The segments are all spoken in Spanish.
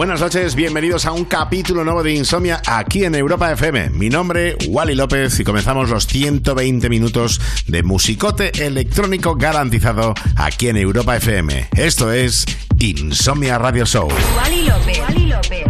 Buenas noches, bienvenidos a un capítulo nuevo de Insomnia aquí en Europa FM. Mi nombre, Wally López, y comenzamos los 120 minutos de musicote electrónico garantizado aquí en Europa FM. Esto es Insomnia Radio Show. Wally López. Wally López.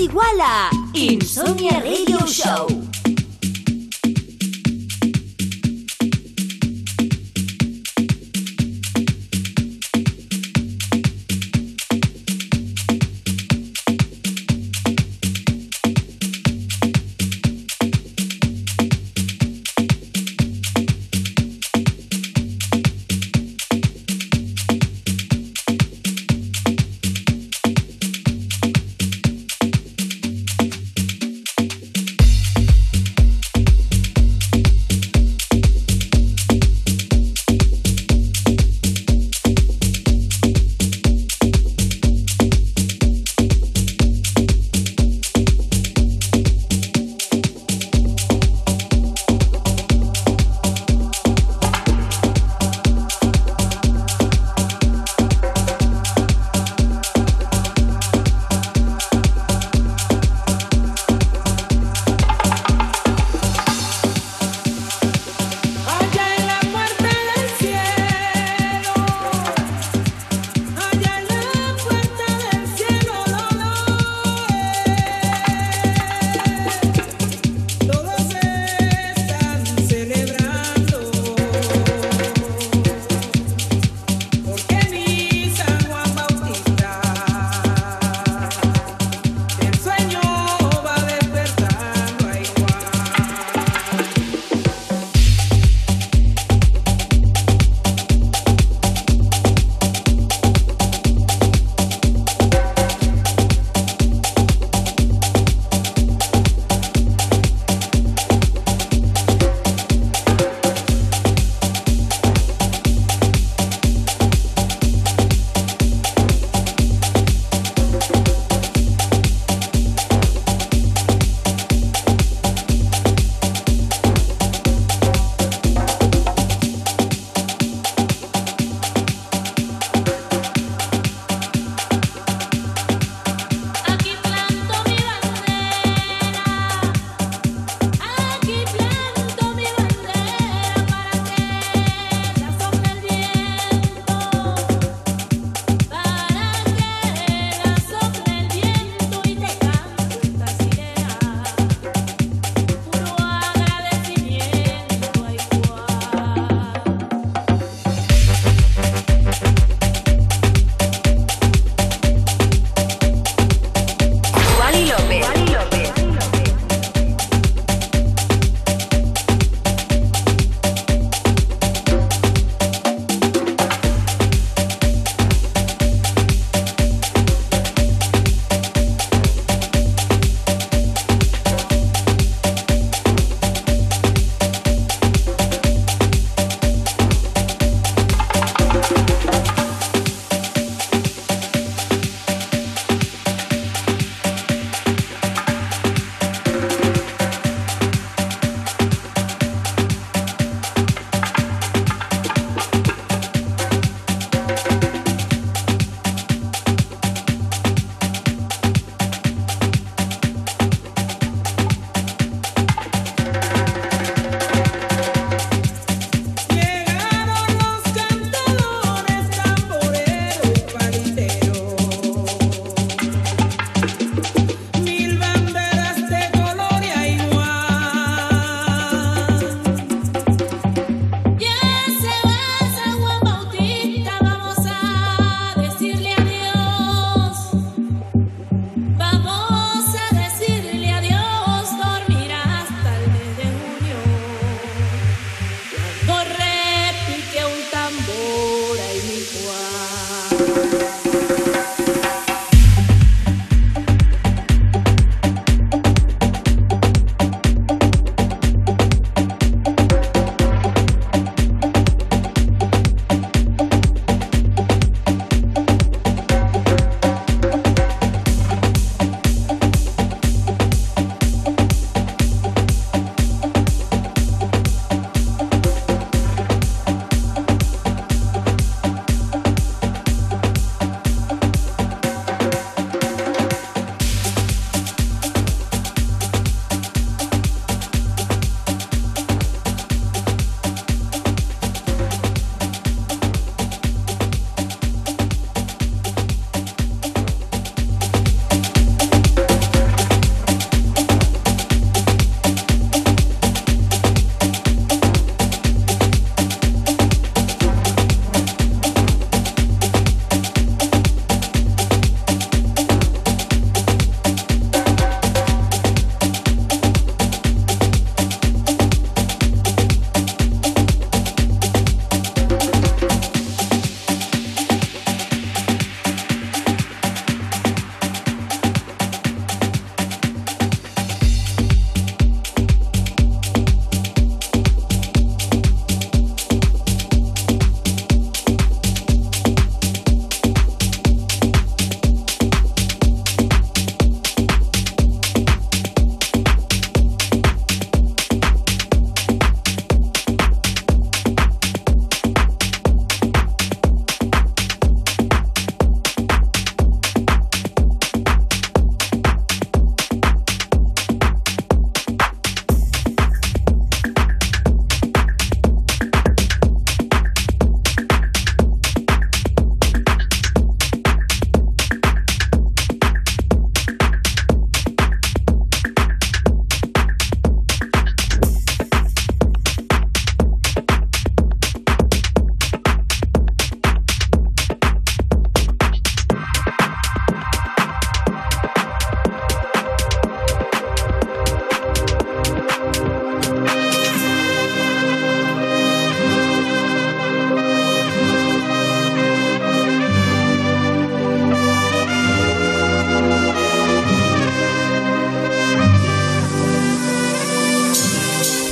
Igual a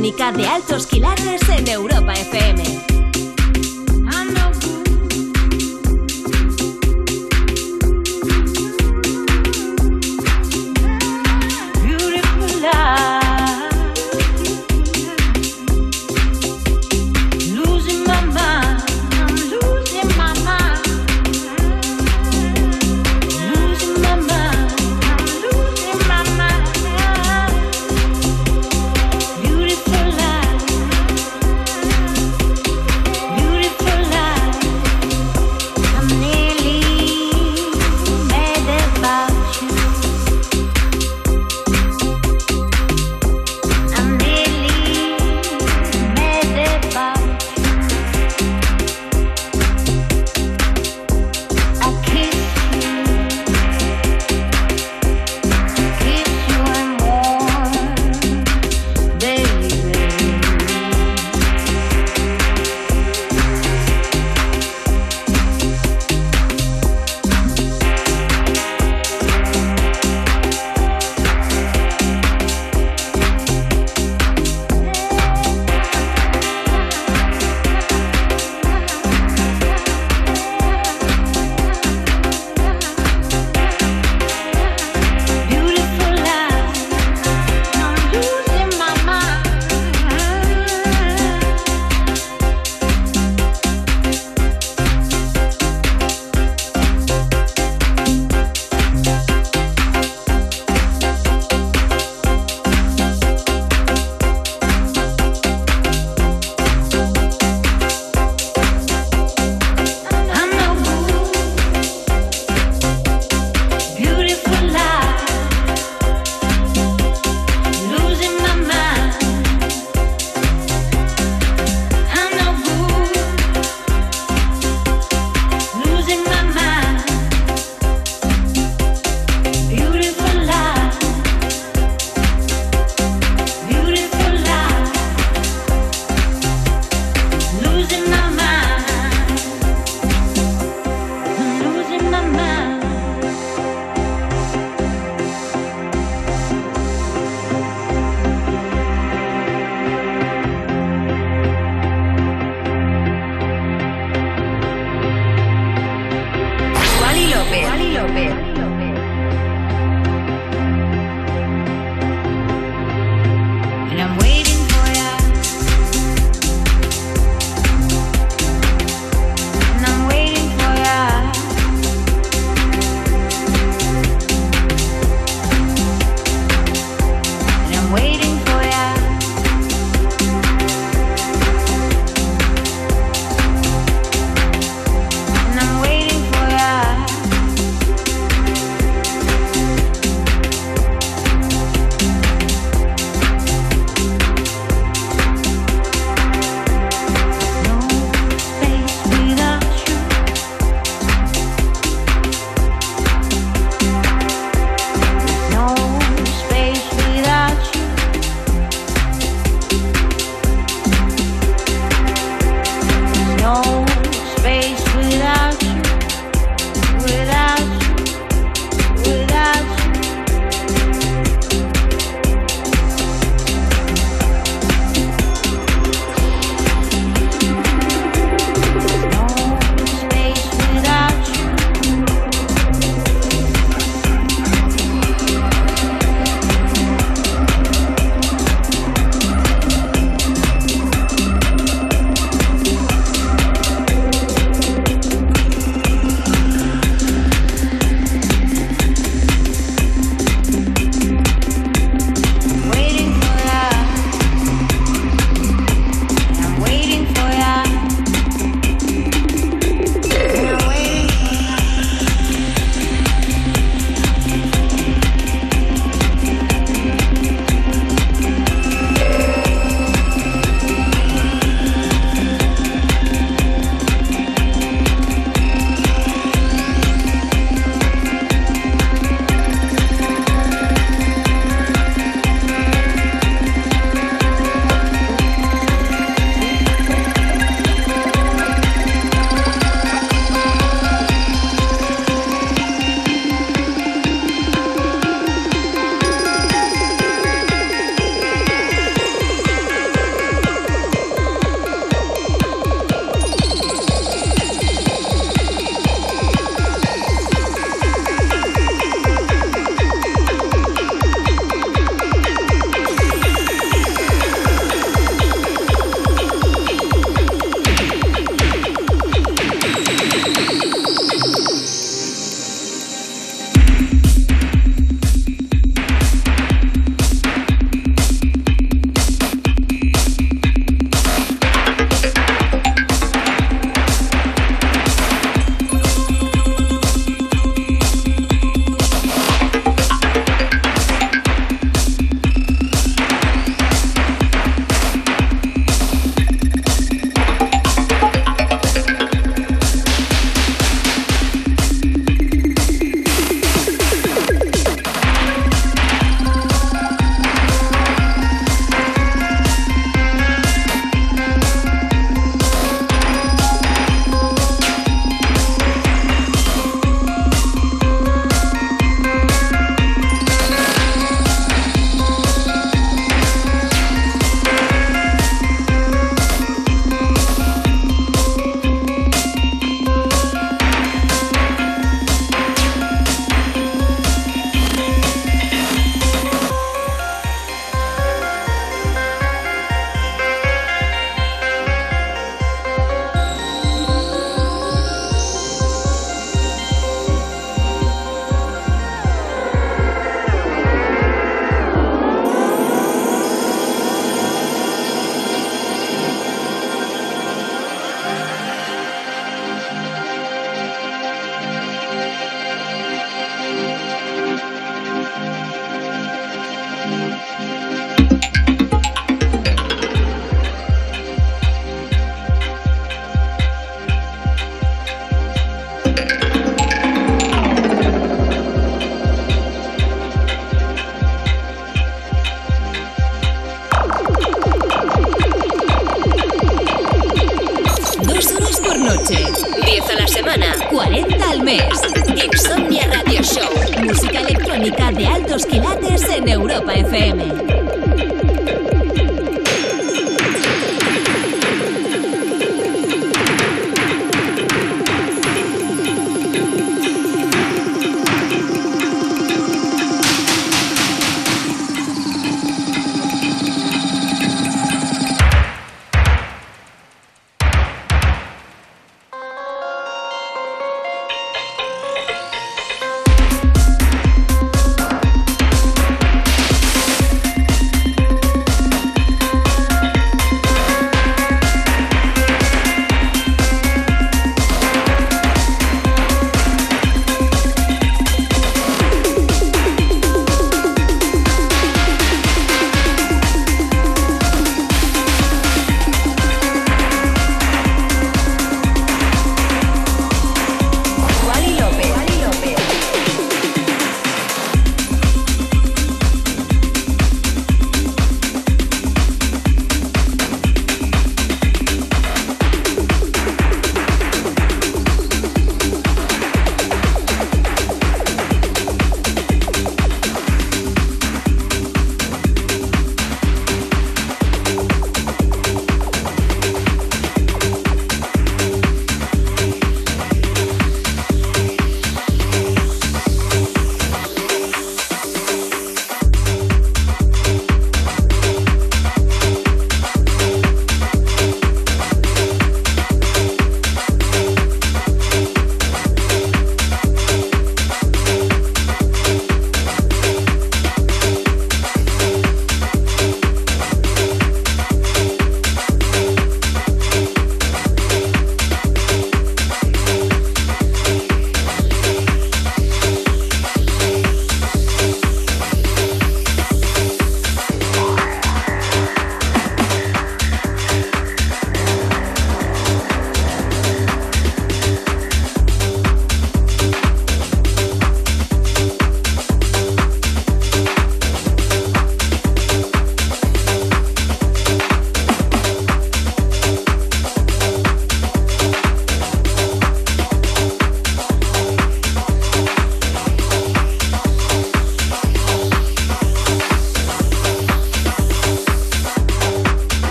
Electrónica de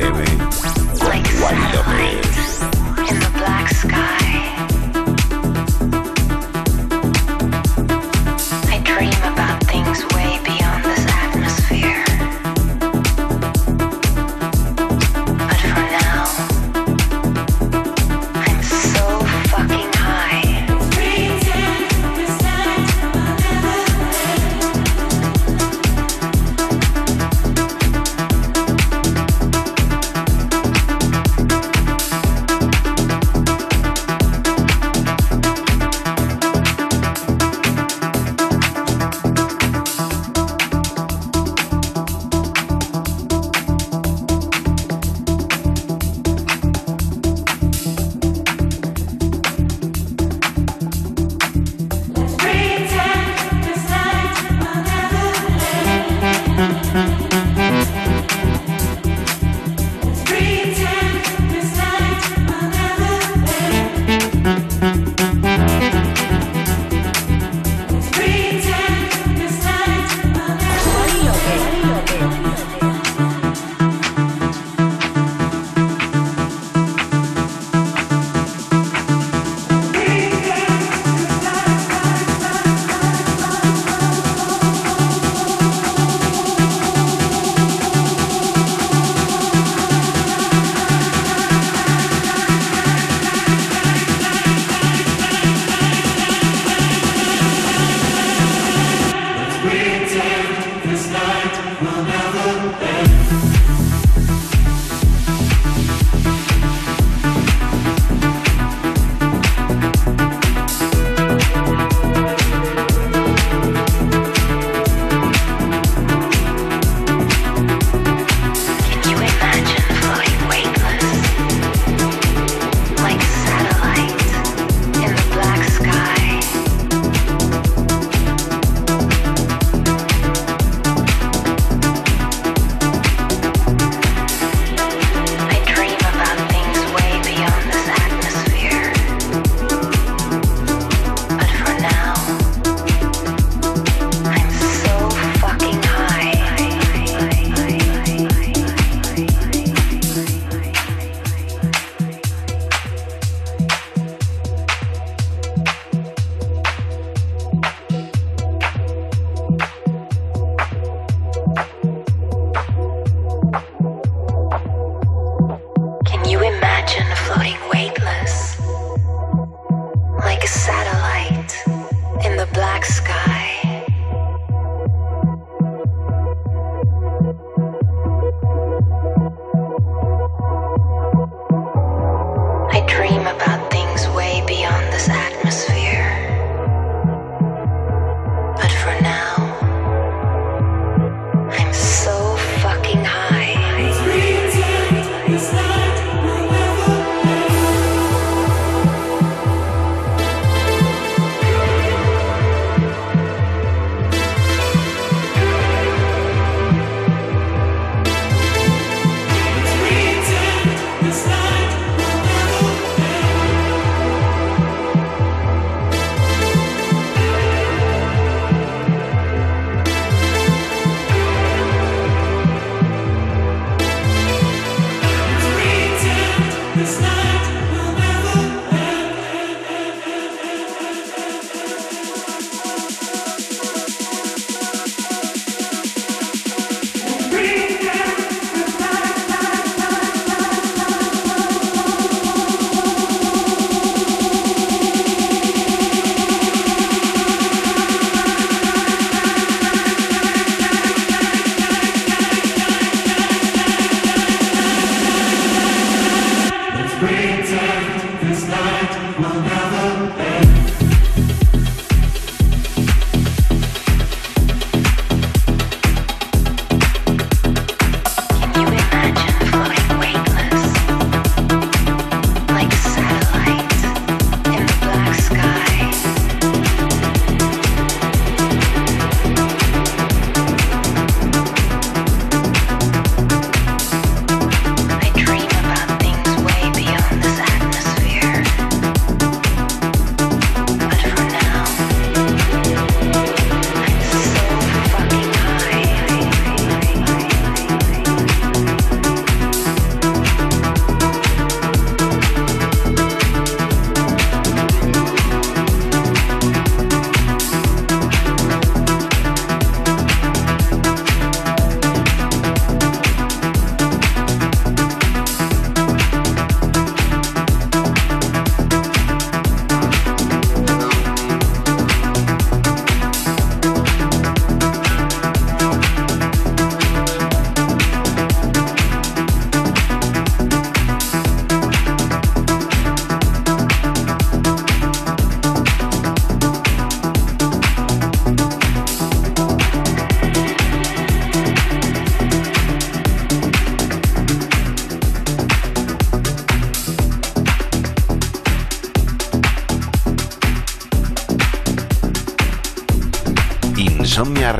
Europa FM con Wally López. Insomnia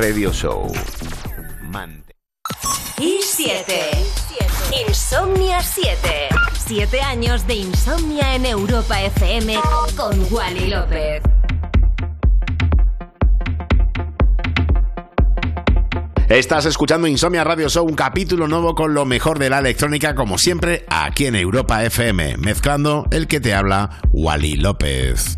Radio Show. y 7. Insomnia 7. 7 años de insomnia en Europa FM con Wally López. Estás escuchando Insomnia Radio Show, un capítulo nuevo con lo mejor de la electrónica, como siempre, aquí en Europa FM, mezclando el que te habla, Wally López.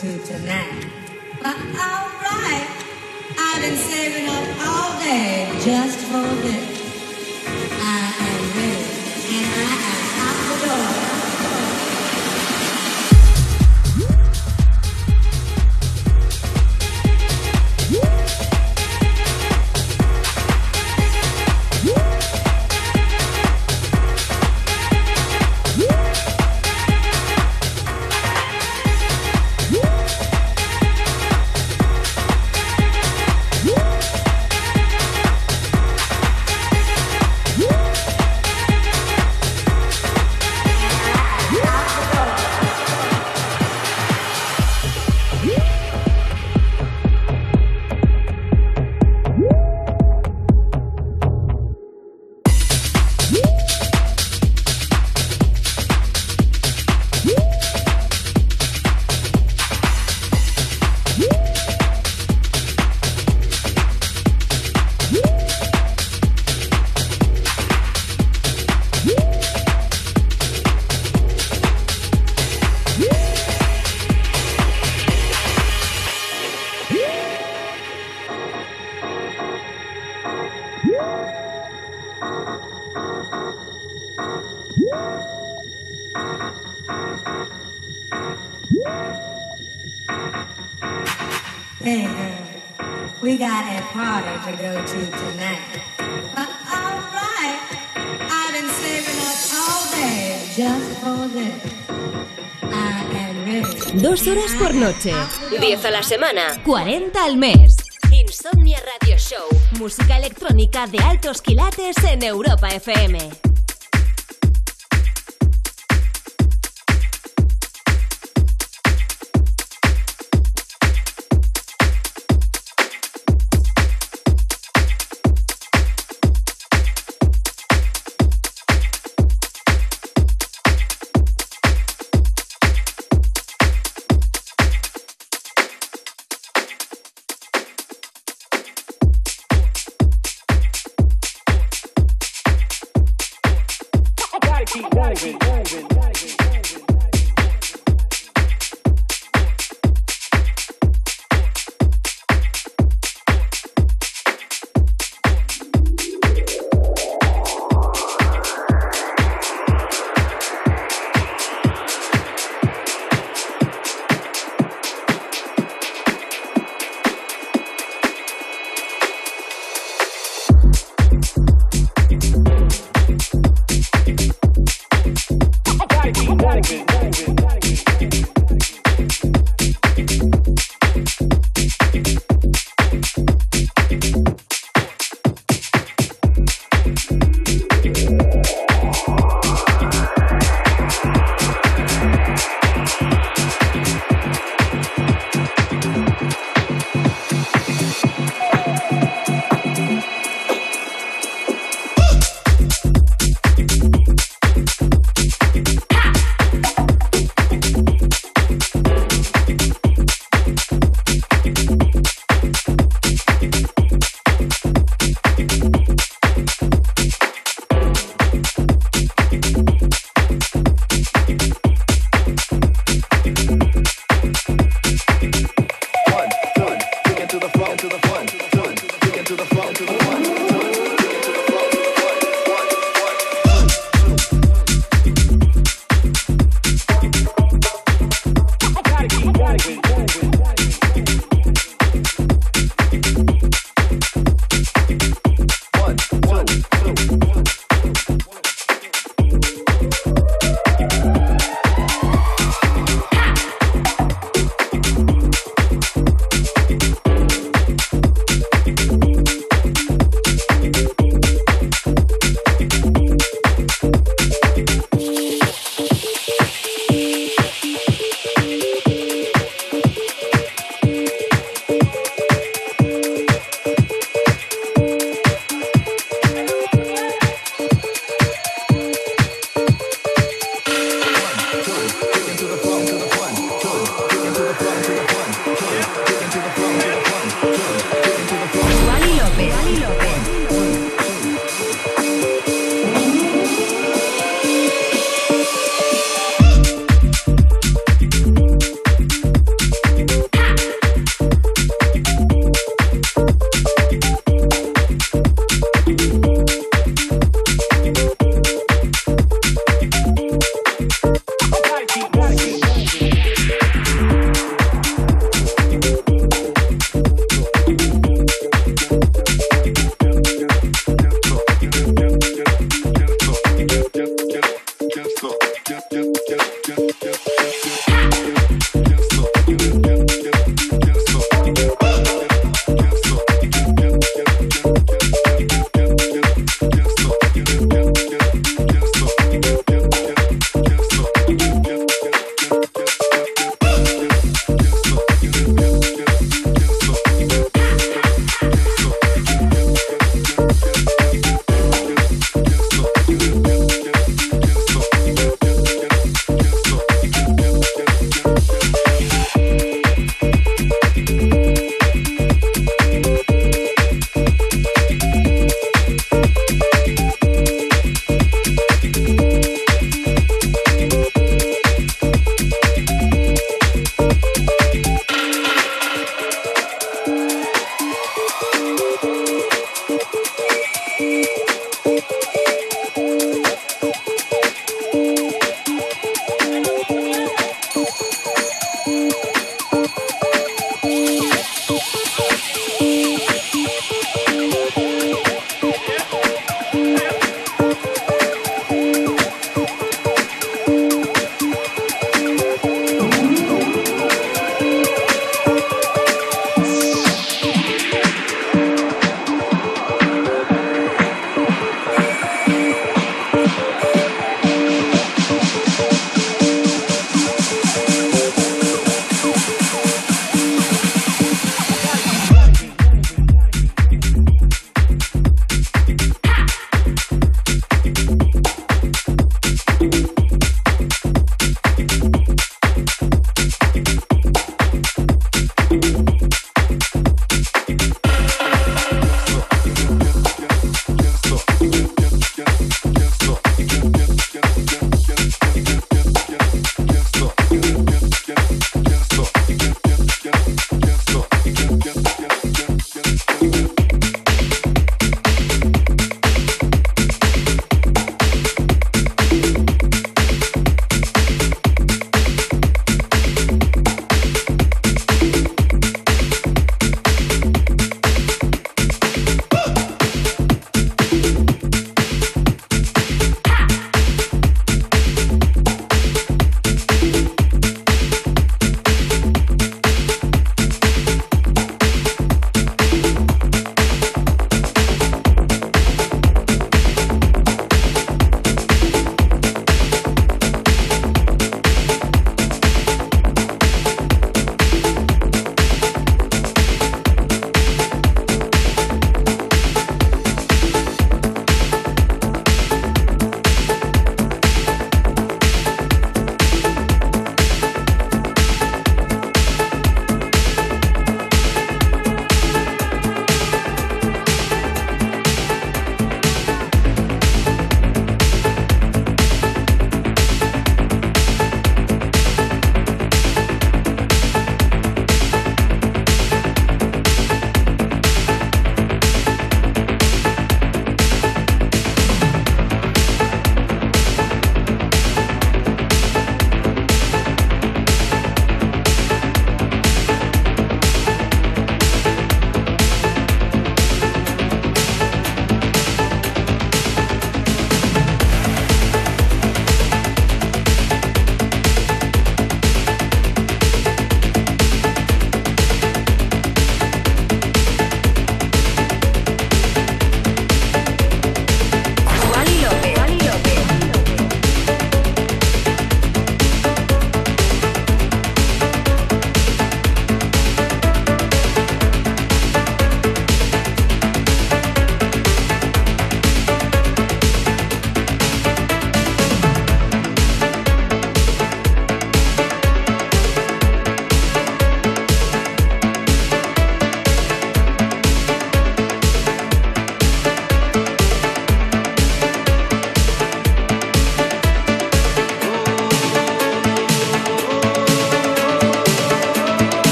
to tonight. Dos horas por noche. 10 a la semana. 40 al mes. Insomnia Radio Show. Música electrónica de altos quilates en Europa FM.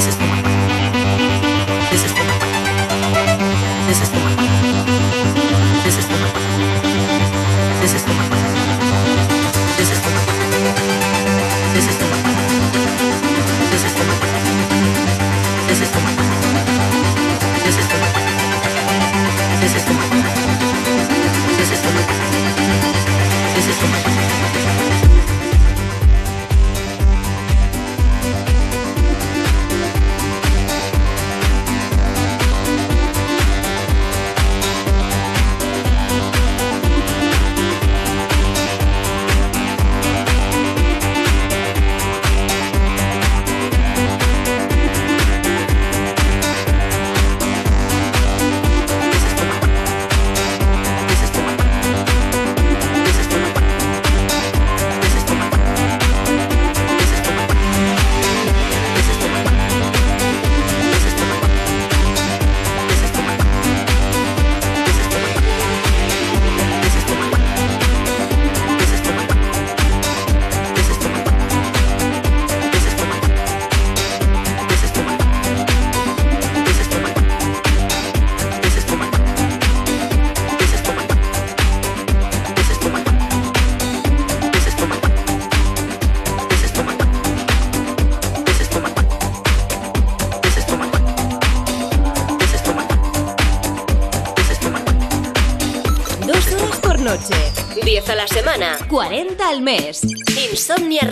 40